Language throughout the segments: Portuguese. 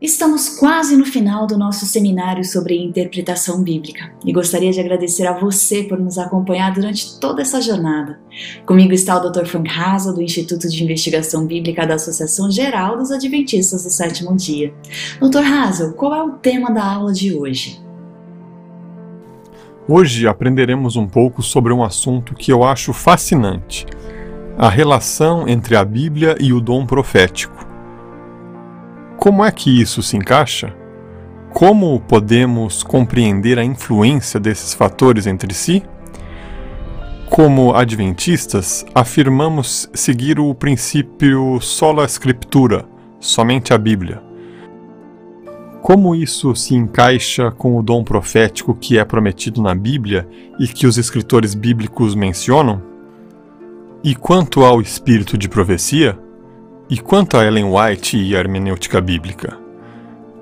Estamos quase no final do nosso seminário sobre interpretação bíblica e gostaria de agradecer a você por nos acompanhar durante toda essa jornada. Comigo está o Dr. Frank Hazel, do Instituto de Investigação Bíblica da Associação Geral dos Adventistas do Sétimo Dia. Dr. Hazel, qual é o tema da aula de hoje? Hoje aprenderemos um pouco sobre um assunto que eu acho fascinante: a relação entre a Bíblia e o dom profético. Como é que isso se encaixa? Como podemos compreender a influência desses fatores entre si? Como adventistas, afirmamos seguir o princípio sola scriptura, somente a Bíblia. Como isso se encaixa com o dom profético que é prometido na Bíblia e que os escritores bíblicos mencionam? E quanto ao espírito de profecia, e quanto a Ellen White e a hermenêutica bíblica?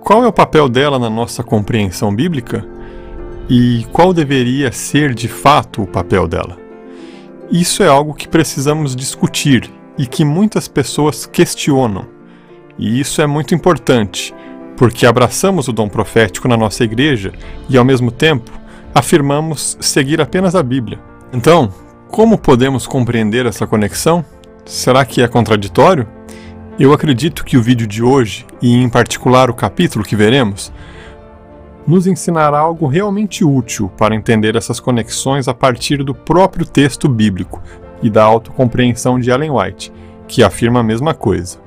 Qual é o papel dela na nossa compreensão bíblica? E qual deveria ser de fato o papel dela? Isso é algo que precisamos discutir e que muitas pessoas questionam. E isso é muito importante, porque abraçamos o dom profético na nossa igreja e, ao mesmo tempo, afirmamos seguir apenas a Bíblia. Então, como podemos compreender essa conexão? Será que é contraditório? Eu acredito que o vídeo de hoje, e em particular o capítulo que veremos, nos ensinará algo realmente útil para entender essas conexões a partir do próprio texto bíblico e da autocompreensão de Ellen White, que afirma a mesma coisa.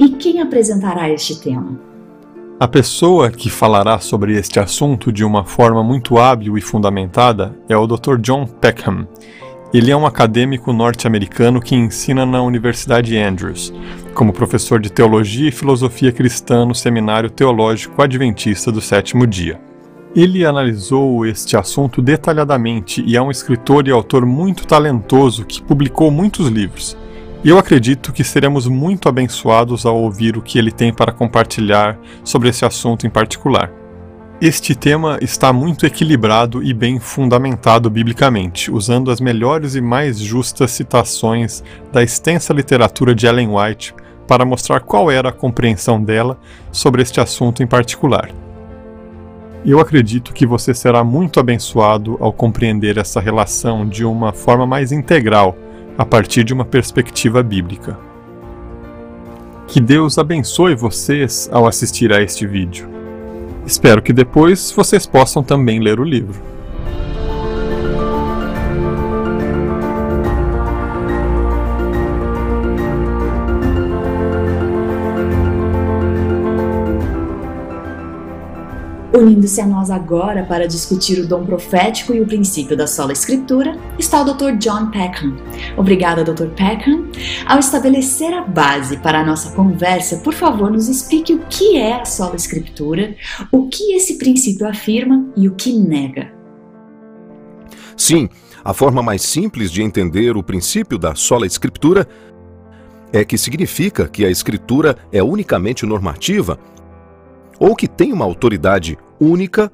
E quem apresentará este tema? A pessoa que falará sobre este assunto de uma forma muito hábil e fundamentada é o Dr. John Peckham ele é um acadêmico norte-americano que ensina na Universidade Andrews, como professor de teologia e filosofia cristã no Seminário Teológico Adventista do Sétimo Dia. Ele analisou este assunto detalhadamente e é um escritor e autor muito talentoso que publicou muitos livros. Eu acredito que seremos muito abençoados ao ouvir o que ele tem para compartilhar sobre esse assunto em particular. Este tema está muito equilibrado e bem fundamentado biblicamente, usando as melhores e mais justas citações da extensa literatura de Ellen White para mostrar qual era a compreensão dela sobre este assunto em particular. Eu acredito que você será muito abençoado ao compreender essa relação de uma forma mais integral, a partir de uma perspectiva bíblica. Que Deus abençoe vocês ao assistir a este vídeo. Espero que depois vocês possam também ler o livro. Unindo-se a nós agora para discutir o dom profético e o princípio da sola escritura, está o Dr. John Peckham. Obrigada, Dr. Peckham. Ao estabelecer a base para a nossa conversa, por favor, nos explique o que é a sola escritura, o que esse princípio afirma e o que nega. Sim, a forma mais simples de entender o princípio da sola escritura é que significa que a escritura é unicamente normativa ou que tem uma autoridade única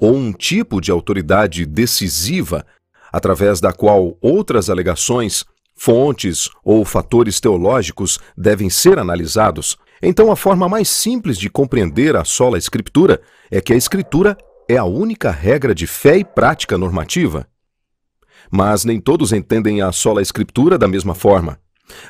ou um tipo de autoridade decisiva, através da qual outras alegações, fontes ou fatores teológicos devem ser analisados. Então, a forma mais simples de compreender a sola Escritura é que a Escritura é a única regra de fé e prática normativa. Mas nem todos entendem a sola Escritura da mesma forma.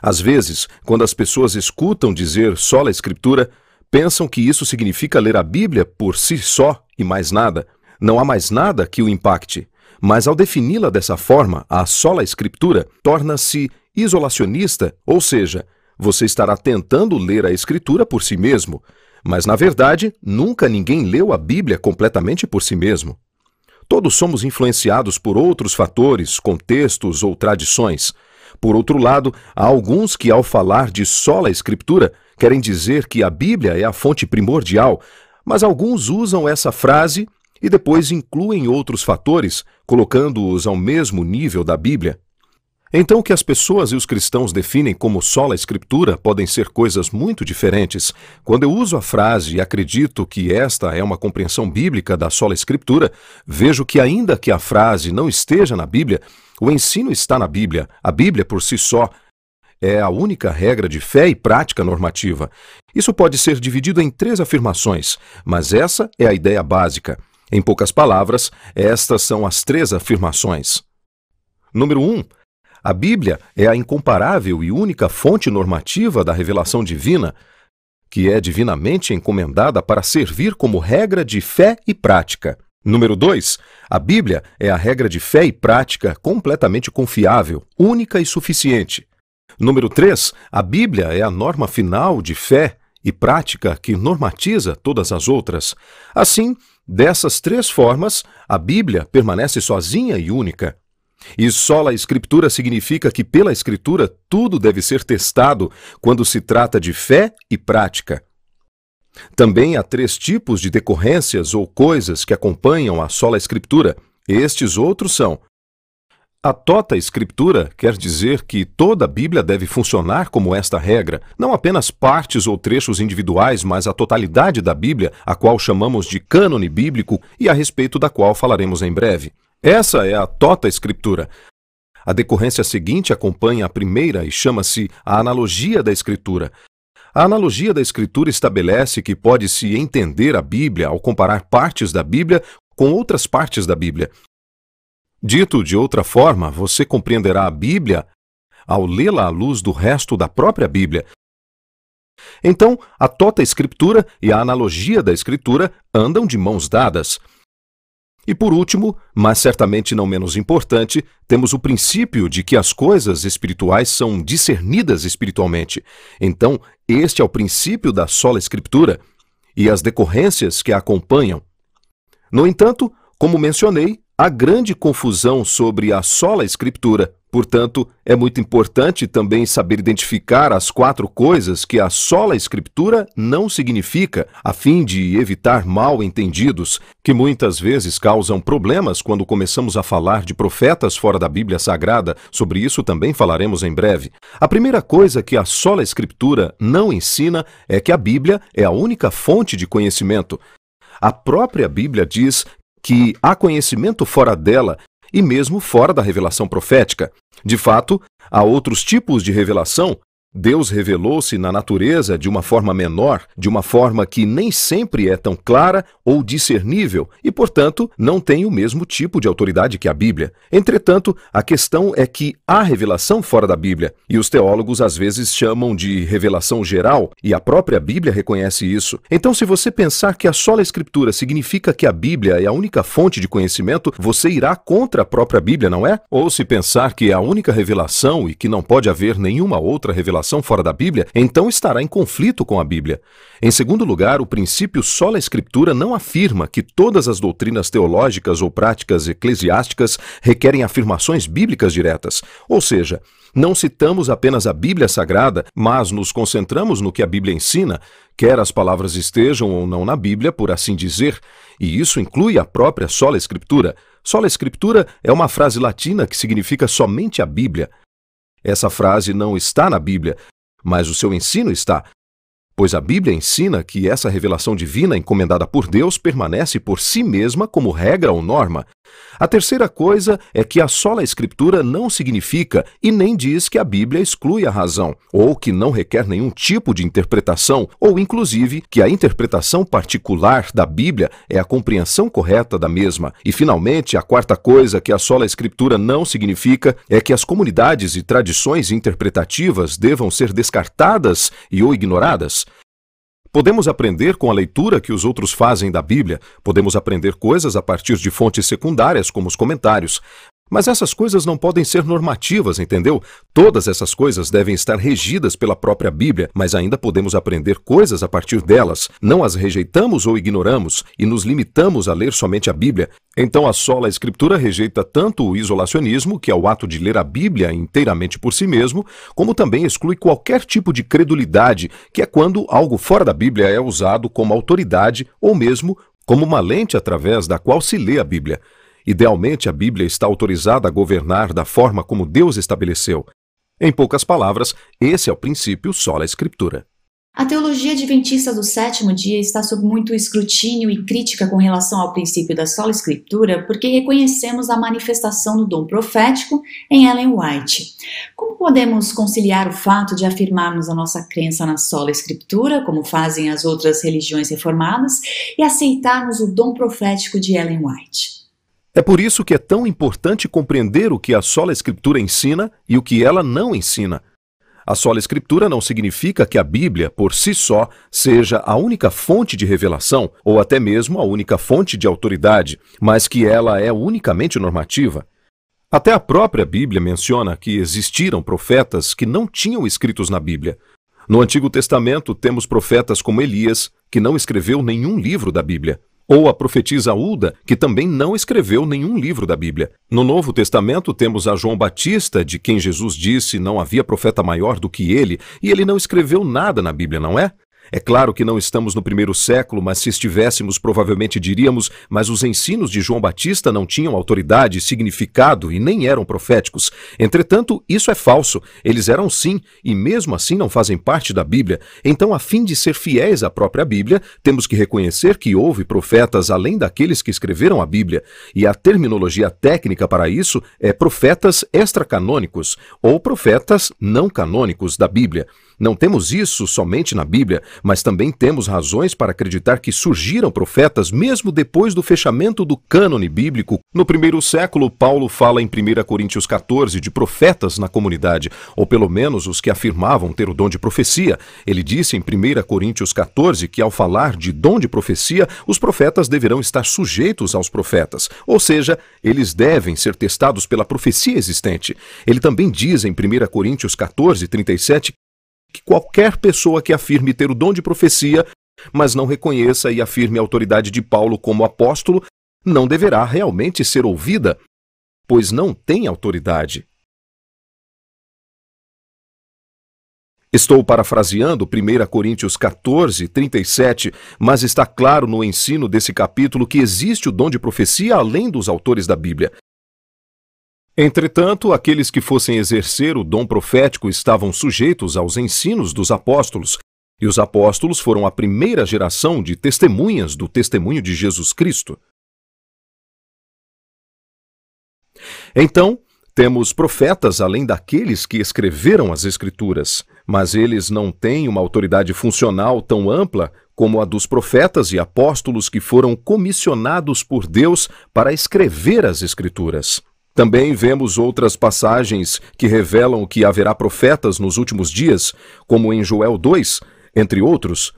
Às vezes, quando as pessoas escutam dizer sola Escritura, pensam que isso significa ler a Bíblia por si só e mais nada. Não há mais nada que o impacte. Mas ao defini-la dessa forma, a sola escritura torna-se isolacionista, ou seja, você estará tentando ler a escritura por si mesmo, mas na verdade nunca ninguém leu a Bíblia completamente por si mesmo. Todos somos influenciados por outros fatores, contextos ou tradições. Por outro lado, há alguns que, ao falar de sola escritura, querem dizer que a Bíblia é a fonte primordial, mas alguns usam essa frase e depois incluem outros fatores, colocando-os ao mesmo nível da Bíblia. Então, o que as pessoas e os cristãos definem como sola escritura podem ser coisas muito diferentes. Quando eu uso a frase e acredito que esta é uma compreensão bíblica da sola escritura, vejo que, ainda que a frase não esteja na Bíblia, o ensino está na Bíblia, a Bíblia por si só. é a única regra de fé e prática normativa. Isso pode ser dividido em três afirmações, mas essa é a ideia básica. Em poucas palavras, estas são as três afirmações. Número 1. Um, a Bíblia é a incomparável e única fonte normativa da revelação divina, que é divinamente encomendada para servir como regra de fé e prática. Número 2. A Bíblia é a regra de fé e prática completamente confiável, única e suficiente. Número 3. A Bíblia é a norma final de fé e prática que normatiza todas as outras. Assim, dessas três formas, a Bíblia permanece sozinha e única. E sola escritura significa que pela escritura tudo deve ser testado quando se trata de fé e prática. Também há três tipos de decorrências ou coisas que acompanham a sola escritura. Estes outros são a tota escritura quer dizer que toda a Bíblia deve funcionar como esta regra, não apenas partes ou trechos individuais, mas a totalidade da Bíblia, a qual chamamos de cânone bíblico e a respeito da qual falaremos em breve. Essa é a tota escritura. A decorrência seguinte acompanha a primeira e chama-se a analogia da escritura. A analogia da escritura estabelece que pode-se entender a Bíblia ao comparar partes da Bíblia com outras partes da Bíblia. Dito de outra forma, você compreenderá a Bíblia ao lê-la à luz do resto da própria Bíblia. Então, a tota escritura e a analogia da escritura andam de mãos dadas. E por último, mas certamente não menos importante, temos o princípio de que as coisas espirituais são discernidas espiritualmente. Então, este é o princípio da sola escritura e as decorrências que a acompanham. No entanto, como mencionei, há grande confusão sobre a sola escritura Portanto, é muito importante também saber identificar as quatro coisas que a sola escritura não significa, a fim de evitar mal entendidos, que muitas vezes causam problemas quando começamos a falar de profetas fora da Bíblia Sagrada. Sobre isso também falaremos em breve. A primeira coisa que a sola escritura não ensina é que a Bíblia é a única fonte de conhecimento. A própria Bíblia diz que há conhecimento fora dela e mesmo fora da revelação profética. De fato, há outros tipos de revelação Deus revelou-se na natureza de uma forma menor, de uma forma que nem sempre é tão clara ou discernível e, portanto, não tem o mesmo tipo de autoridade que a Bíblia. Entretanto, a questão é que há revelação fora da Bíblia, e os teólogos às vezes chamam de revelação geral, e a própria Bíblia reconhece isso. Então, se você pensar que a sola Escritura significa que a Bíblia é a única fonte de conhecimento, você irá contra a própria Bíblia, não é? Ou se pensar que é a única revelação e que não pode haver nenhuma outra revelação revelação fora da Bíblia, então estará em conflito com a Bíblia. Em segundo lugar, o princípio sola escritura não afirma que todas as doutrinas teológicas ou práticas eclesiásticas requerem afirmações bíblicas diretas. Ou seja, não citamos apenas a Bíblia Sagrada, mas nos concentramos no que a Bíblia ensina, quer as palavras estejam ou não na Bíblia, por assim dizer, e isso inclui a própria sola escritura. Sola escritura é uma frase latina que significa somente a Bíblia. Essa frase não está na Bíblia, mas o seu ensino está, pois a Bíblia ensina que essa revelação divina encomendada por Deus permanece por si mesma como regra ou norma. A terceira coisa é que a sola escritura não significa e nem diz que a Bíblia exclui a razão, ou que não requer nenhum tipo de interpretação, ou inclusive que a interpretação particular da Bíblia é a compreensão correta da mesma. E finalmente, a quarta coisa que a sola escritura não significa é que as comunidades e tradições interpretativas devam ser descartadas e ou ignoradas. Podemos aprender com a leitura que os outros fazem da Bíblia, podemos aprender coisas a partir de fontes secundárias, como os comentários, mas essas coisas não podem ser normativas, entendeu? Todas essas coisas devem estar regidas pela própria Bíblia, mas ainda podemos aprender coisas a partir delas. Não as rejeitamos ou ignoramos e nos limitamos a ler somente a Bíblia. Então a sola Escritura rejeita tanto o isolacionismo, que é o ato de ler a Bíblia inteiramente por si mesmo, como também exclui qualquer tipo de credulidade, que é quando algo fora da Bíblia é usado como autoridade ou mesmo como uma lente através da qual se lê a Bíblia. Idealmente, a Bíblia está autorizada a governar da forma como Deus estabeleceu. Em poucas palavras, esse é o princípio sola escritura. A teologia adventista do sétimo dia está sob muito escrutínio e crítica com relação ao princípio da sola escritura, porque reconhecemos a manifestação do dom profético em Ellen White. Como podemos conciliar o fato de afirmarmos a nossa crença na sola escritura, como fazem as outras religiões reformadas, e aceitarmos o dom profético de Ellen White? É por isso que é tão importante compreender o que a sola escritura ensina e o que ela não ensina. A sola escritura não significa que a Bíblia, por si só, seja a única fonte de revelação ou até mesmo a única fonte de autoridade, mas que ela é unicamente normativa. Até a própria Bíblia menciona que existiram profetas que não tinham escritos na Bíblia. No Antigo Testamento temos profetas como Elias, que não escreveu nenhum livro da Bíblia. Ou a profetisa Ulda, que também não escreveu nenhum livro da Bíblia. No Novo Testamento temos a João Batista, de quem Jesus disse não havia profeta maior do que ele, e ele não escreveu nada na Bíblia, não é? É claro que não estamos no primeiro século, mas se estivéssemos, provavelmente diríamos: mas os ensinos de João Batista não tinham autoridade, significado e nem eram proféticos. Entretanto, isso é falso. Eles eram sim, e mesmo assim não fazem parte da Bíblia. Então, a fim de ser fiéis à própria Bíblia, temos que reconhecer que houve profetas além daqueles que escreveram a Bíblia. E a terminologia técnica para isso é profetas extracanônicos ou profetas não canônicos da Bíblia. Não temos isso somente na Bíblia, mas também temos razões para acreditar que surgiram profetas mesmo depois do fechamento do cânone bíblico. No primeiro século, Paulo fala em 1 Coríntios 14 de profetas na comunidade, ou pelo menos os que afirmavam ter o dom de profecia. Ele disse em 1 Coríntios 14 que ao falar de dom de profecia, os profetas deverão estar sujeitos aos profetas, ou seja, eles devem ser testados pela profecia existente. Ele também diz em 1 Coríntios 14, 37 que qualquer pessoa que afirme ter o dom de profecia, mas não reconheça e afirme a autoridade de Paulo como apóstolo, não deverá realmente ser ouvida, pois não tem autoridade. Estou parafraseando 1 Coríntios 14, 37, mas está claro no ensino desse capítulo que existe o dom de profecia além dos autores da Bíblia. Entretanto, aqueles que fossem exercer o dom profético estavam sujeitos aos ensinos dos apóstolos, e os apóstolos foram a primeira geração de testemunhas do testemunho de Jesus Cristo. Então, temos profetas além daqueles que escreveram as Escrituras, mas eles não têm uma autoridade funcional tão ampla como a dos profetas e apóstolos que foram comissionados por Deus para escrever as Escrituras. Também vemos outras passagens que revelam que haverá profetas nos últimos dias, como em Joel 2, entre outros.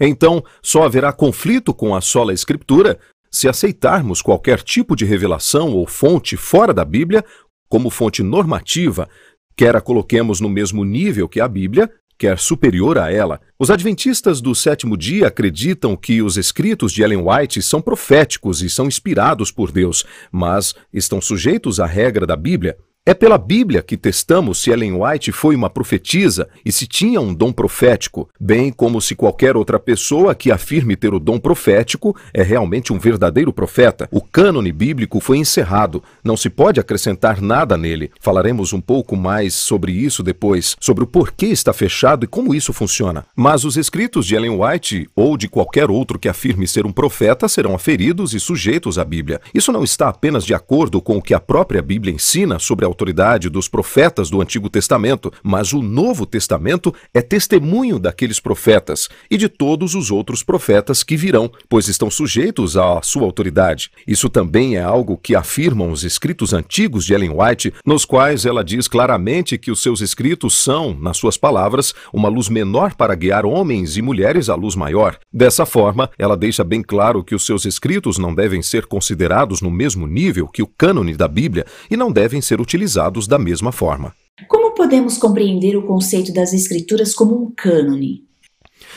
Então, só haverá conflito com a sola Escritura se aceitarmos qualquer tipo de revelação ou fonte fora da Bíblia como fonte normativa, quer a coloquemos no mesmo nível que a Bíblia, quer superior a ela. Os adventistas do sétimo dia acreditam que os escritos de Ellen White são proféticos e são inspirados por Deus, mas estão sujeitos à regra da Bíblia. É pela Bíblia que testamos se Ellen White foi uma profetisa e se tinha um dom profético, bem como se qualquer outra pessoa que afirme ter o dom profético é realmente um verdadeiro profeta. O cânone bíblico foi encerrado, não se pode acrescentar nada nele. Falaremos um pouco mais sobre isso depois, sobre o porquê está fechado e como isso funciona. Mas os escritos de Ellen White ou de qualquer outro que afirme ser um profeta serão aferidos e sujeitos à Bíblia. Isso não está apenas de acordo com o que a própria Bíblia ensina sobre a autoridade dos profetas do Antigo Testamento, mas o Novo Testamento é testemunho daqueles profetas e de todos os outros profetas que virão, pois estão sujeitos à sua autoridade. Isso também é algo que afirmam os escritos antigos de Ellen White, nos quais ela diz claramente que os seus escritos são, nas suas palavras, uma luz menor para guiar homens e mulheres à luz maior. Dessa forma, ela deixa bem claro que os seus escritos não devem ser considerados no mesmo nível que o cânone da Bíblia e não devem ser utilizados utilizados da mesma forma. Como podemos compreender o conceito das Escrituras como um cânone?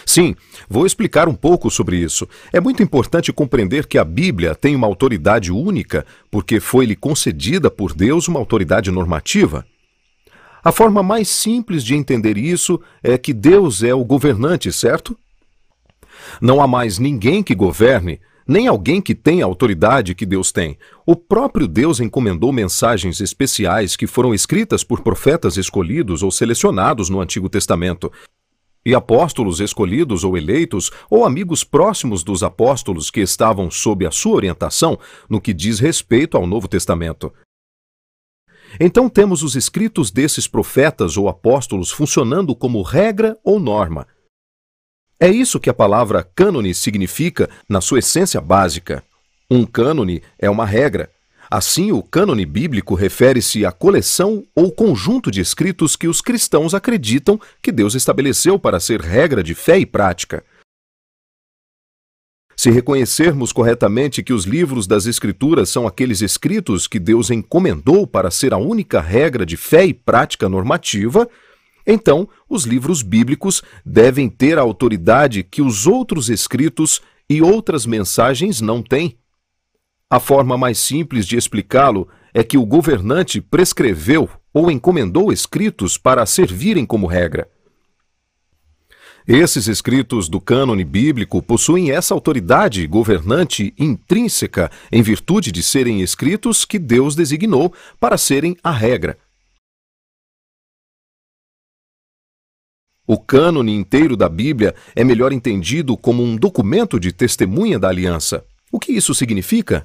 Sim, vou explicar um pouco sobre isso. É muito importante compreender que a Bíblia tem uma autoridade única, porque foi-lhe concedida por Deus uma autoridade normativa. A forma mais simples de entender isso é que Deus é o governante, certo? Não há mais ninguém que governe, nem alguém que tenha a autoridade que Deus tem. O próprio Deus encomendou mensagens especiais que foram escritas por profetas escolhidos ou selecionados no Antigo Testamento. e apóstolos escolhidos ou eleitos, ou amigos próximos dos apóstolos que estavam sob a sua orientação no que diz respeito ao Novo Testamento. Então temos os escritos desses profetas ou apóstolos funcionando como regra ou norma. É isso que a palavra cânone significa na sua essência básica. Um cânone é uma regra, Assim, o cânone bíblico refere-se à coleção ou conjunto de escritos que os cristãos acreditam que Deus estabeleceu para ser regra de fé e prática. Se reconhecermos corretamente que os livros das Escrituras são aqueles escritos que Deus encomendou para ser a única regra de fé e prática normativa, então os livros bíblicos devem ter a autoridade que os outros escritos e outras mensagens não têm. A forma mais simples de explicá-lo é que o governante prescreveu ou encomendou escritos para servirem como regra. Esses escritos do cânone bíblico possuem essa autoridade governante intrínseca em virtude de serem escritos que Deus designou para serem a regra. O cânone inteiro da Bíblia é melhor entendido como um documento de testemunha da aliança. O que isso significa?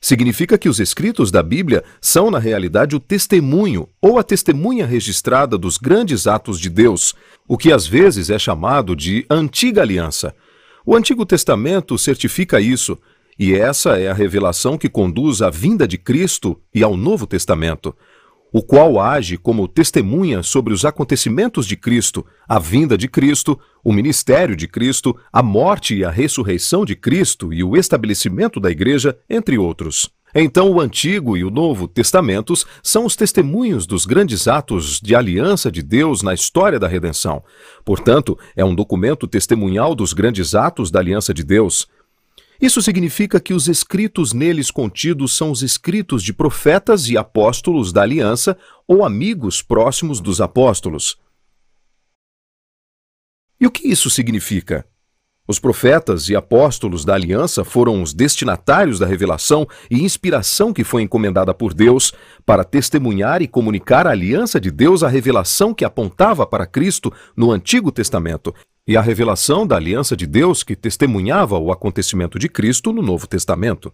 Significa que os escritos da Bíblia são, na realidade, o testemunho ou a testemunha registrada dos grandes atos de Deus, o que às vezes é chamado de Antiga Aliança. O Antigo Testamento certifica isso, e essa é a revelação que conduz à vinda de Cristo e ao Novo Testamento o qual age como testemunha sobre os acontecimentos de Cristo, a vinda de Cristo, o ministério de Cristo, a morte e a ressurreição de Cristo e o estabelecimento da Igreja, entre outros. Então, o Antigo e o Novo Testamentos são os testemunhos dos grandes atos de aliança de Deus na história da redenção. Portanto, é um documento testemunhal dos grandes atos da aliança de Deus. Isso significa que os escritos neles contidos são os escritos de profetas e apóstolos da aliança ou amigos próximos dos apóstolos. E o que isso significa? Os profetas e apóstolos da aliança foram os destinatários da revelação e inspiração que foi encomendada por Deus para testemunhar e comunicar a aliança de Deus à revelação que apontava para Cristo no Antigo Testamento e a revelação da aliança de Deus que testemunhava o acontecimento de Cristo no Novo Testamento.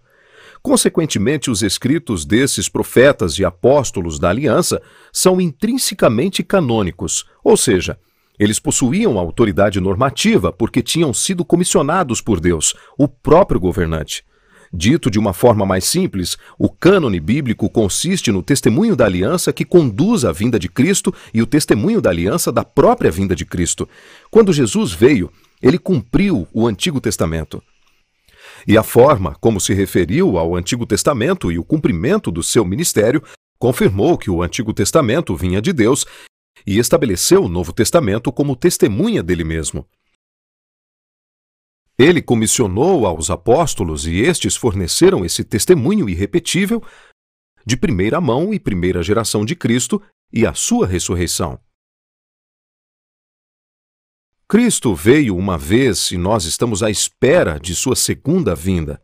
Consequentemente, os escritos desses profetas e apóstolos da aliança são intrinsecamente canônicos, ou seja, eles possuíam autoridade normativa porque tinham sido comissionados por Deus, o próprio governante. Dito de uma forma mais simples, o cânone bíblico consiste no testemunho da aliança que conduz à vinda de Cristo e o testemunho da aliança da própria vinda de Cristo. Quando Jesus veio, ele cumpriu o Antigo Testamento. E a forma como se referiu ao Antigo Testamento e o cumprimento do seu ministério confirmou que o Antigo Testamento vinha de Deus e estabeleceu o Novo Testamento como testemunha dele mesmo. Ele comissionou aos apóstolos e estes forneceram esse testemunho irrepetível de primeira mão e primeira geração de Cristo e a sua ressurreição. Cristo veio uma vez e nós estamos à espera de sua segunda vinda.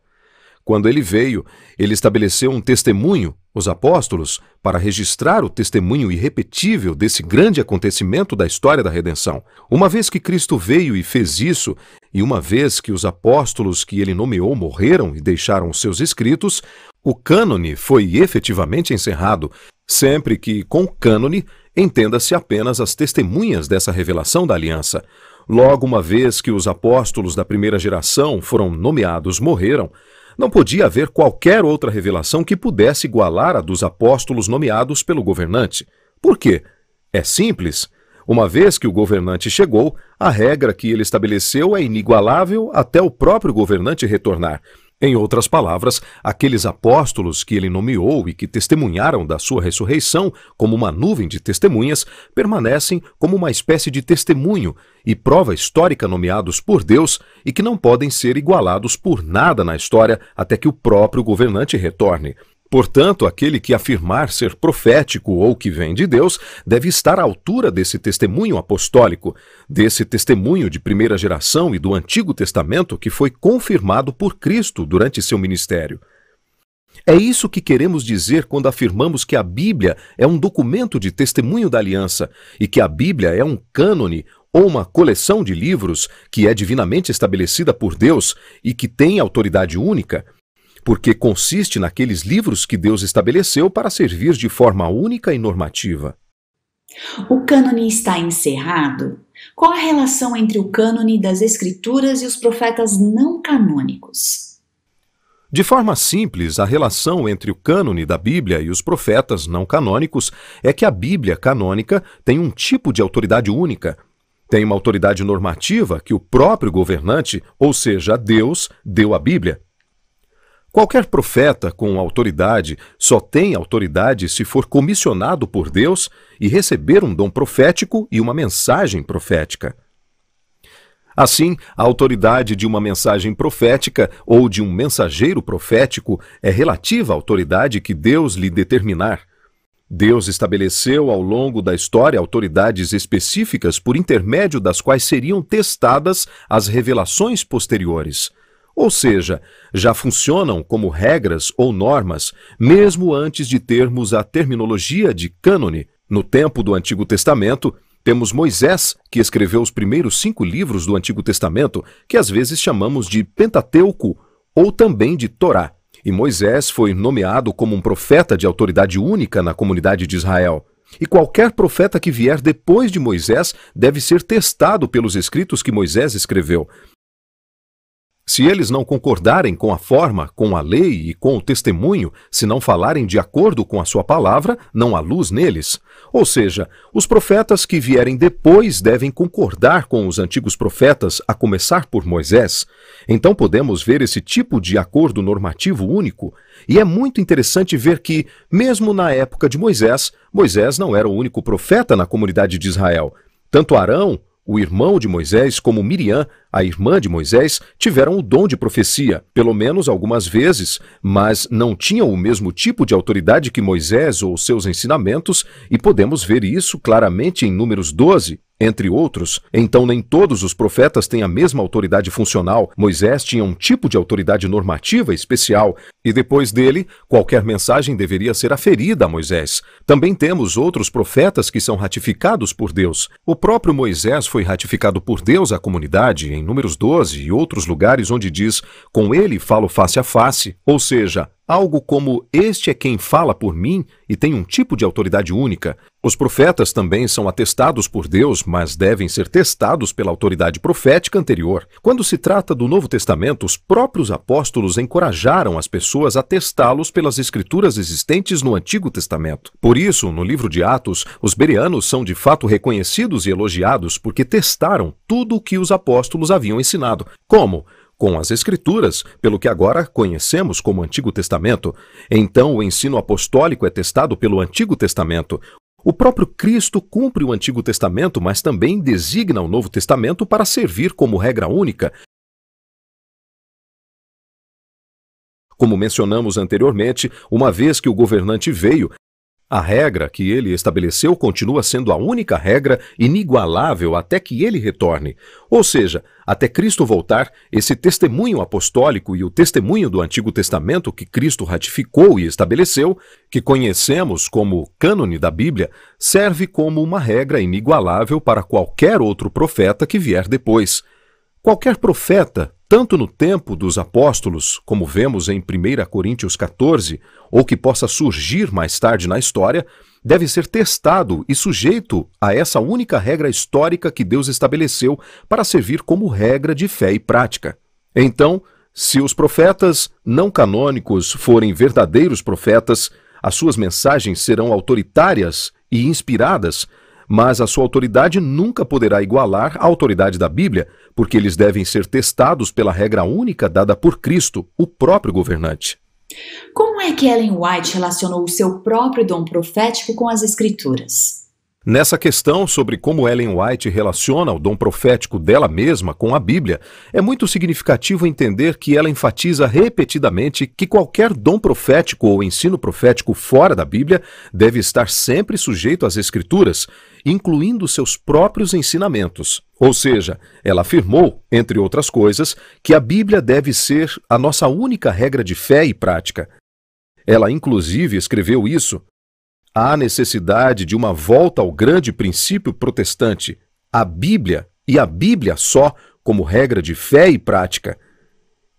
Quando ele veio, ele estabeleceu um testemunho, os apóstolos, para registrar o testemunho irrepetível desse grande acontecimento da história da redenção. Uma vez que Cristo veio e fez isso, e uma vez que os apóstolos que ele nomeou morreram e deixaram seus escritos, o cânone foi efetivamente encerrado, sempre que, com cânone, entenda-se apenas as testemunhas dessa revelação da aliança. Logo, uma vez que os apóstolos da primeira geração foram nomeados morreram, não podia haver qualquer outra revelação que pudesse igualar a dos apóstolos nomeados pelo governante. Por quê? É simples. Uma vez que o governante chegou, a regra que ele estabeleceu é inigualável até o próprio governante retornar. Em outras palavras, aqueles apóstolos que ele nomeou e que testemunharam da sua ressurreição como uma nuvem de testemunhas permanecem como uma espécie de testemunho e prova histórica nomeados por Deus e que não podem ser igualados por nada na história até que o próprio governante retorne. Portanto, aquele que afirmar ser profético ou que vem de Deus deve estar à altura desse testemunho apostólico, desse testemunho de primeira geração e do Antigo Testamento que foi confirmado por Cristo durante seu ministério. É isso que queremos dizer quando afirmamos que a Bíblia é um documento de testemunho da aliança e que a Bíblia é um cânone ou uma coleção de livros que é divinamente estabelecida por Deus e que tem autoridade única, porque consiste naqueles livros que Deus estabeleceu para servir de forma única e normativa. O cânone está encerrado? Qual a relação entre o cânone das Escrituras e os profetas não canônicos? De forma simples, a relação entre o cânone da Bíblia e os profetas não canônicos é que a Bíblia canônica tem um tipo de autoridade única. Tem uma autoridade normativa que o próprio governante, ou seja, Deus, deu à Bíblia. Qualquer profeta com autoridade só tem autoridade se for comissionado por Deus e receber um dom profético e uma mensagem profética. Assim, a autoridade de uma mensagem profética ou de um mensageiro profético é relativa à autoridade que Deus lhe determinar. Deus estabeleceu ao longo da história autoridades específicas por intermédio das quais seriam testadas as revelações posteriores. Ou seja, já funcionam como regras ou normas, mesmo antes de termos a terminologia de cânone. No tempo do Antigo Testamento, temos Moisés, que escreveu os primeiros cinco livros do Antigo Testamento, que às vezes chamamos de Pentateuco ou também de Torá. E Moisés foi nomeado como um profeta de autoridade única na comunidade de Israel. E qualquer profeta que vier depois de Moisés deve ser testado pelos escritos que Moisés escreveu, se eles não concordarem com a forma, com a lei e com o testemunho, se não falarem de acordo com a sua palavra, não há luz neles. Ou seja, os profetas que vierem depois devem concordar com os antigos profetas, a começar por Moisés. Então podemos ver esse tipo de acordo normativo único. E é muito interessante ver que, mesmo na época de Moisés, Moisés não era o único profeta na comunidade de Israel. Tanto Arão, o irmão de Moisés, como Miriam, a irmã de Moisés, tiveram o dom de profecia, pelo menos algumas vezes, mas não tinham o mesmo tipo de autoridade que Moisés ou seus ensinamentos, e podemos ver isso claramente em Números 12, entre outros, então nem todos os profetas têm a mesma autoridade funcional. Moisés tinha um tipo de autoridade normativa especial, e depois dele, qualquer mensagem deveria ser aferida a Moisés. Também temos outros profetas que são ratificados por Deus. O próprio Moisés foi ratificado por Deus à comunidade, em Números 12 e outros lugares onde diz: Com ele falo face a face, ou seja, Algo como este é quem fala por mim e tem um tipo de autoridade única. Os profetas também são atestados por Deus, mas devem ser testados pela autoridade profética anterior. Quando se trata do Novo Testamento, os próprios apóstolos encorajaram as pessoas a testá-los pelas escrituras existentes no Antigo Testamento. Por isso, no livro de Atos, os bereanos são de fato reconhecidos e elogiados porque testaram tudo o que os apóstolos haviam ensinado. Como? Com as Escrituras, pelo que agora conhecemos como Antigo Testamento. Então, o ensino apostólico é testado pelo Antigo Testamento. O próprio Cristo cumpre o Antigo Testamento, mas também designa o Novo Testamento para servir como regra única. Como mencionamos anteriormente, uma vez que o governante veio, a regra que ele estabeleceu continua sendo a única regra inigualável até que ele retorne. Ou seja, até Cristo voltar, esse testemunho apostólico e o testemunho do Antigo Testamento que Cristo ratificou e estabeleceu, que conhecemos como cânone da Bíblia, serve como uma regra inigualável para qualquer outro profeta que vier depois. Qualquer profeta, tanto no tempo dos apóstolos, como vemos em 1 Coríntios 14, ou que possa surgir mais tarde na história, deve ser testado e sujeito a essa única regra histórica que Deus estabeleceu para servir como regra de fé e prática. Então, se os profetas não canônicos forem verdadeiros profetas, as suas mensagens serão autoritárias e inspiradas, mas a sua autoridade nunca poderá igualar a autoridade da Bíblia, porque eles devem ser testados pela regra única dada por Cristo, o próprio governante. Como é que Ellen White relacionou o seu próprio dom profético com as Escrituras? Nessa questão sobre como Ellen White relaciona o dom profético dela mesma com a Bíblia, é muito significativo entender que ela enfatiza repetidamente que qualquer dom profético ou ensino profético fora da Bíblia deve estar sempre sujeito às Escrituras, incluindo seus próprios ensinamentos. Ou seja, ela afirmou, entre outras coisas, que a Bíblia deve ser a nossa única regra de fé e prática. Ela, inclusive, escreveu isso. Há necessidade de uma volta ao grande princípio protestante, a Bíblia, e a Bíblia só, como regra de fé e prática.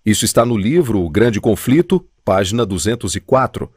Isso está no livro O Grande Conflito, página 204.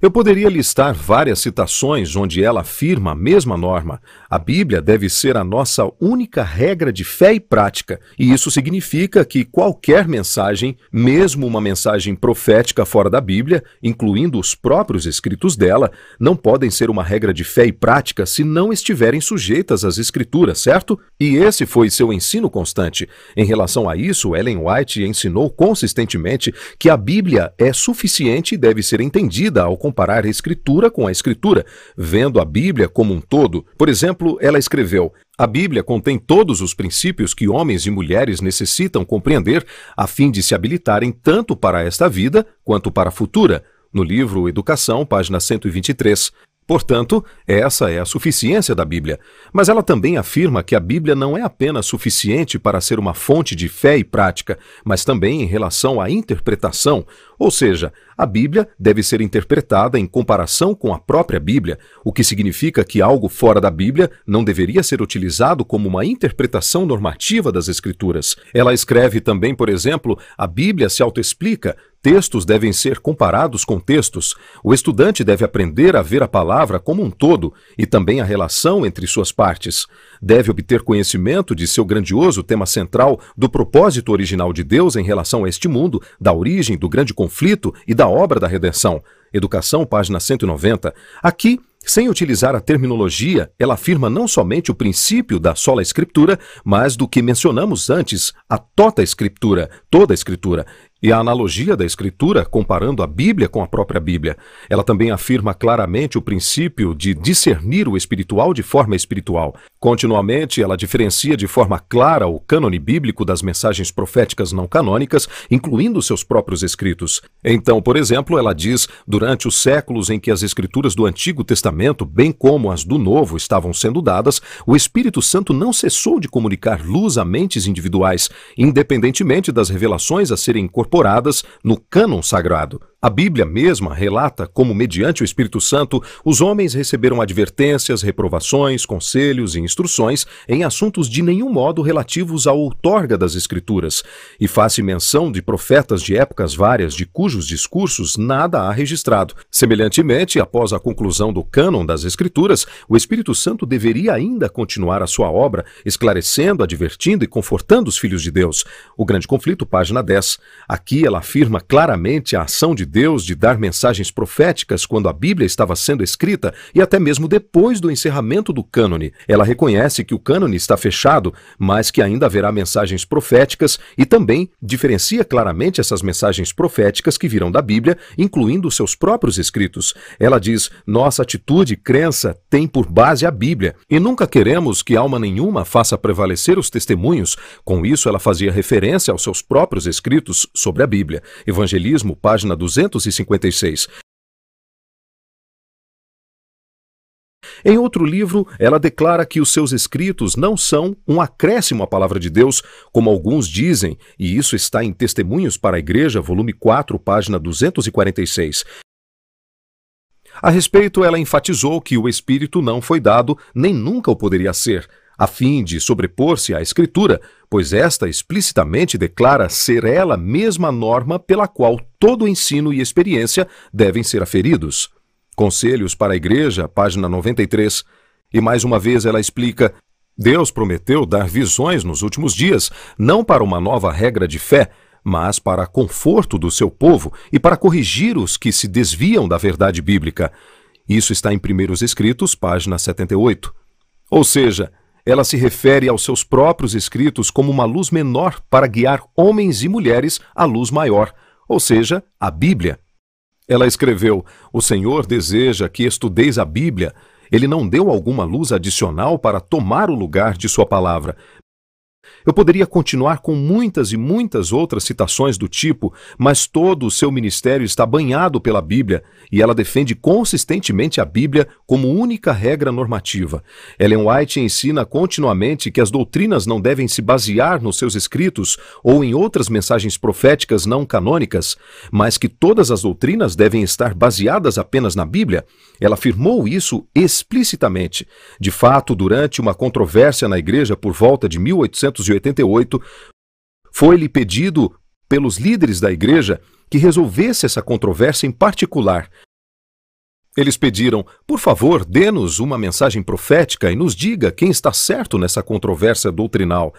Eu poderia listar várias citações onde ela afirma a mesma norma. A Bíblia deve ser a nossa única regra de fé e prática, e isso significa que qualquer mensagem, mesmo uma mensagem profética fora da Bíblia, incluindo os próprios escritos dela, não podem ser uma regra de fé e prática se não estiverem sujeitas às Escrituras, certo? E esse foi seu ensino constante. Em relação a isso, Ellen White ensinou consistentemente que a Bíblia é suficiente e deve ser entendida ao comparar a Escritura com a Escritura, vendo a Bíblia como um todo. Por exemplo, ela escreveu: A Bíblia contém todos os princípios que homens e mulheres necessitam compreender a fim de se habilitarem tanto para esta vida quanto para a futura. No livro Educação, página 123. Portanto, essa é a suficiência da Bíblia. Mas ela também afirma que a Bíblia não é apenas suficiente para ser uma fonte de fé e prática, mas também em relação à interpretação, ou seja, a Bíblia deve ser interpretada em comparação com a própria Bíblia, o que significa que algo fora da Bíblia não deveria ser utilizado como uma interpretação normativa das Escrituras. Ela escreve também, por exemplo, a Bíblia se autoexplica, Textos devem ser comparados com textos. O estudante deve aprender a ver a palavra como um todo e também a relação entre suas partes. Deve obter conhecimento de seu grandioso tema central, do propósito original de Deus em relação a este mundo, da origem do grande conflito e da obra da redenção. Educação, página 190. Aqui, sem utilizar a terminologia, ela afirma não somente o princípio da sola escritura, mas do que mencionamos antes, a tota escritura, toda escritura e a analogia da Escritura, comparando a Bíblia com a própria Bíblia. Ela também afirma claramente o princípio de discernir o espiritual de forma espiritual. Continuamente, ela diferencia de forma clara o cânone bíblico das mensagens proféticas não canônicas, incluindo seus próprios escritos. Então, por exemplo, ela diz: durante os séculos em que as Escrituras do Antigo Testamento, bem como as do Novo, estavam sendo dadas, o Espírito Santo não cessou de comunicar luz a mentes individuais, independentemente das revelações a serem incorporadas incorporadas no cânon sagrado. A Bíblia mesma relata como, mediante o Espírito Santo, os homens receberam advertências, reprovações, conselhos e instruções em assuntos de nenhum modo relativos à outorga das Escrituras, e faz menção de profetas de épocas várias de cujos discursos nada há registrado. Semelhantemente, após a conclusão do cânon das Escrituras, o Espírito Santo deveria ainda continuar a sua obra, esclarecendo, advertindo e confortando os filhos de Deus. O Grande Conflito, página 10. Aqui ela afirma claramente a ação de Deus de dar mensagens proféticas quando a Bíblia estava sendo escrita e até mesmo depois do encerramento do cânone. Ela reconhece que o cânone está fechado, mas que ainda haverá mensagens proféticas e também diferencia claramente essas mensagens proféticas que virão da Bíblia, incluindo seus próprios escritos. Ela diz: nossa atitude e crença tem por base a Bíblia e nunca queremos que alma nenhuma faça prevalecer os testemunhos. Com isso, ela fazia referência aos seus próprios escritos sobre a Bíblia. Evangelismo, página 200. 256. Em outro livro, ela declara que os seus escritos não são um acréscimo à palavra de Deus, como alguns dizem, e isso está em Testemunhos para a Igreja, volume 4, página 246. A respeito, ela enfatizou que o Espírito não foi dado, nem nunca o poderia ser, a fim de sobrepor-se à Escritura, pois esta explicitamente declara ser ela mesma norma pela qual todo ensino e experiência devem ser aferidos. Conselhos para a Igreja, página 93. E mais uma vez ela explica: Deus prometeu dar visões nos últimos dias, não para uma nova regra de fé, mas para conforto do seu povo e para corrigir os que se desviam da verdade bíblica. Isso está em Primeiros Escritos, página 78. Ou seja, ela se refere aos seus próprios escritos como uma luz menor para guiar homens e mulheres à luz maior, ou seja, a Bíblia. Ela escreveu: O Senhor deseja que estudeis a Bíblia. Ele não deu alguma luz adicional para tomar o lugar de sua palavra. Eu poderia continuar com muitas e muitas outras citações do tipo, mas todo o seu ministério está banhado pela Bíblia e ela defende consistentemente a Bíblia como única regra normativa. Ellen White ensina continuamente que as doutrinas não devem se basear nos seus escritos ou em outras mensagens proféticas não canônicas, mas que todas as doutrinas devem estar baseadas apenas na Bíblia. Ela afirmou isso explicitamente. De fato, durante uma controvérsia na igreja por volta de 1888, foi-lhe pedido pelos líderes da igreja que resolvesse essa controvérsia em particular. Eles pediram, por favor, dê-nos uma mensagem profética e nos diga quem está certo nessa controvérsia doutrinal.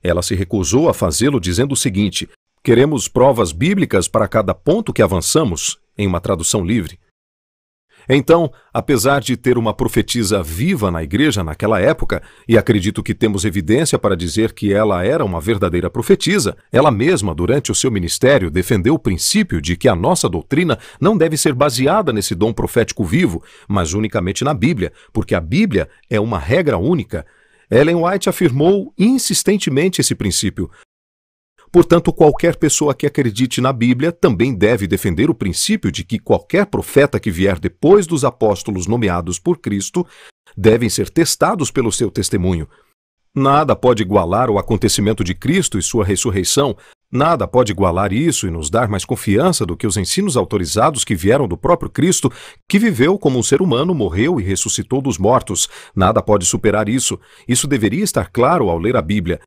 Ela se recusou a fazê-lo, dizendo o seguinte: Queremos provas bíblicas para cada ponto que avançamos, em uma tradução livre. Então, apesar de ter uma profetisa viva na igreja naquela época, e acredito que temos evidência para dizer que ela era uma verdadeira profetisa, ela mesma, durante o seu ministério, defendeu o princípio de que a nossa doutrina não deve ser baseada nesse dom profético vivo, mas unicamente na Bíblia, porque a Bíblia é uma regra única. Ellen White afirmou insistentemente esse princípio, Portanto, qualquer pessoa que acredite na Bíblia também deve defender o princípio de que qualquer profeta que vier depois dos apóstolos nomeados por Cristo devem ser testados pelo seu testemunho. Nada pode igualar o acontecimento de Cristo e sua ressurreição, nada pode igualar isso e nos dar mais confiança do que os ensinos autorizados que vieram do próprio Cristo, que viveu como um ser humano, morreu e ressuscitou dos mortos. Nada pode superar isso. Isso deveria estar claro ao ler a Bíblia.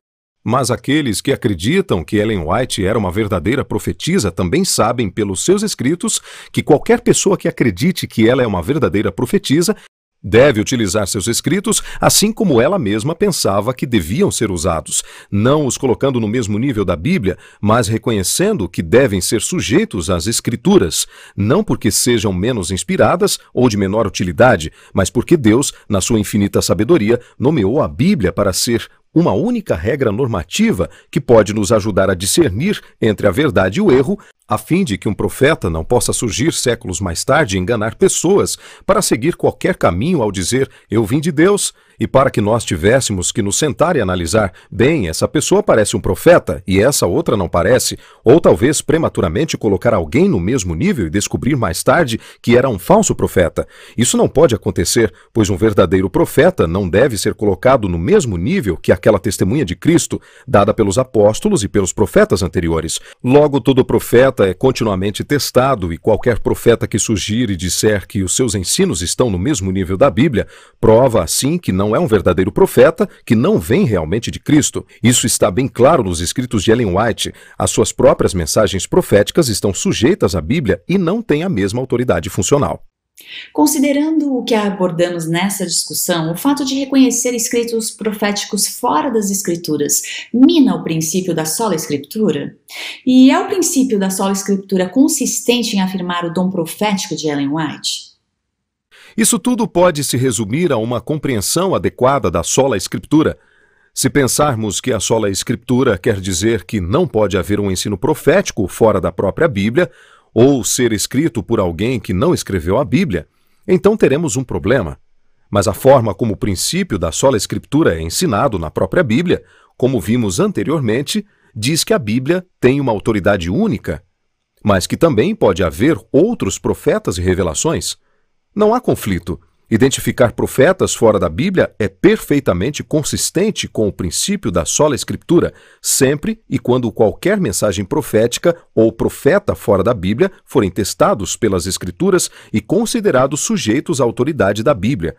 Mas aqueles que acreditam que Ellen White era uma verdadeira profetisa também sabem pelos seus escritos que qualquer pessoa que acredite que ela é uma verdadeira profetisa deve utilizar seus escritos assim como ela mesma pensava que deviam ser usados, não os colocando no mesmo nível da Bíblia, mas reconhecendo que devem ser sujeitos às Escrituras, não porque sejam menos inspiradas ou de menor utilidade, mas porque Deus, na sua infinita sabedoria, nomeou a Bíblia para ser uma única regra normativa que pode nos ajudar a discernir entre a verdade e o erro, a fim de que um profeta não possa surgir séculos mais tarde e enganar pessoas para seguir qualquer caminho ao dizer eu vim de Deus, e para que nós tivéssemos que nos sentar e analisar, bem, essa pessoa parece um profeta e essa outra não parece, ou talvez prematuramente colocar alguém no mesmo nível e descobrir mais tarde que era um falso profeta. Isso não pode acontecer, pois um verdadeiro profeta não deve ser colocado no mesmo nível que aquela testemunha de Cristo, dada pelos apóstolos e pelos profetas anteriores. Logo, todo profeta profeta é continuamente testado e qualquer profeta que surgir e disser que os seus ensinos estão no mesmo nível da Bíblia, prova assim que não é um verdadeiro profeta, que não vem realmente de Cristo. Isso está bem claro nos escritos de Ellen White. As suas próprias mensagens proféticas estão sujeitas à Bíblia e não têm a mesma autoridade funcional. Considerando o que abordamos nessa discussão, o fato de reconhecer escritos proféticos fora das escrituras mina o princípio da sola escritura? E é o princípio da sola escritura consistente em afirmar o dom profético de Ellen White? Isso tudo pode se resumir a uma compreensão adequada da sola escritura. Se pensarmos que a sola escritura quer dizer que não pode haver um ensino profético fora da própria Bíblia, ou ser escrito por alguém que não escreveu a Bíblia, então teremos um problema. Mas a forma como o princípio da sola escritura é ensinado na própria Bíblia, como vimos anteriormente, diz que a Bíblia tem uma autoridade única, mas que também pode haver outros profetas e revelações. Não há conflito. Identificar profetas fora da Bíblia é perfeitamente consistente com o princípio da sola escritura, sempre e quando qualquer mensagem profética ou profeta fora da Bíblia forem testados pelas Escrituras e considerados sujeitos à autoridade da Bíblia.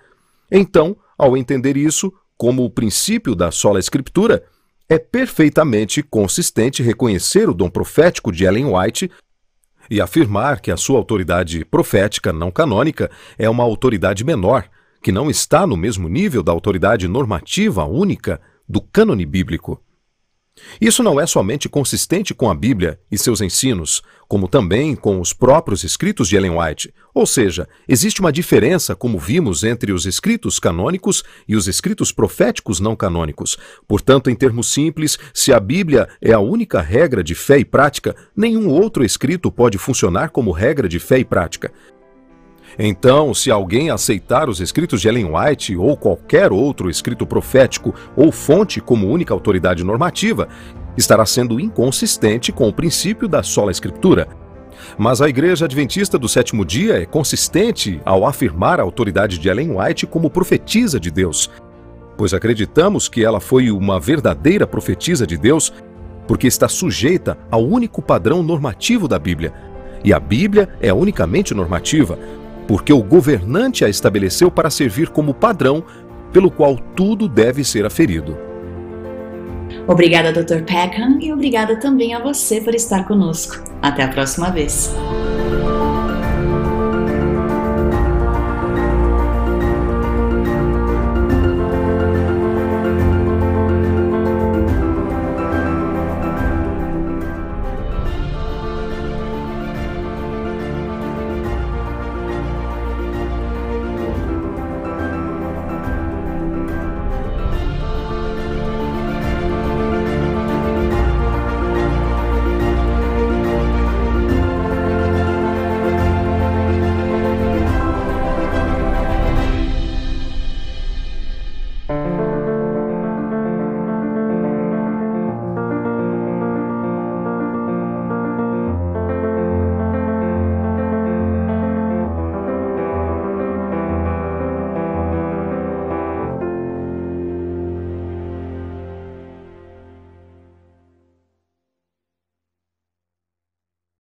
Então, ao entender isso como o princípio da sola escritura, é perfeitamente consistente reconhecer o dom profético de Ellen White e afirmar que a sua autoridade profética não canônica é uma autoridade menor, que não está no mesmo nível da autoridade normativa única do cânone bíblico. Isso não é somente consistente com a Bíblia e seus ensinos, como também com os próprios escritos de Ellen White. Ou seja, existe uma diferença, como vimos, entre os escritos canônicos e os escritos proféticos não canônicos. Portanto, em termos simples, se a Bíblia é a única regra de fé e prática, nenhum outro escrito pode funcionar como regra de fé e prática. Então, se alguém aceitar os escritos de Ellen White ou qualquer outro escrito profético ou fonte como única autoridade normativa, estará sendo inconsistente com o princípio da sola escritura. Mas a Igreja Adventista do Sétimo Dia é consistente ao afirmar a autoridade de Ellen White como profetisa de Deus, pois acreditamos que ela foi uma verdadeira profetisa de Deus, porque está sujeita ao único padrão normativo da Bíblia. E a Bíblia é unicamente normativa, porque o governante a estabeleceu para servir como padrão pelo qual tudo deve ser aferido. Obrigada, Dr. Peckham, e obrigada também a você por estar conosco. Até a próxima vez.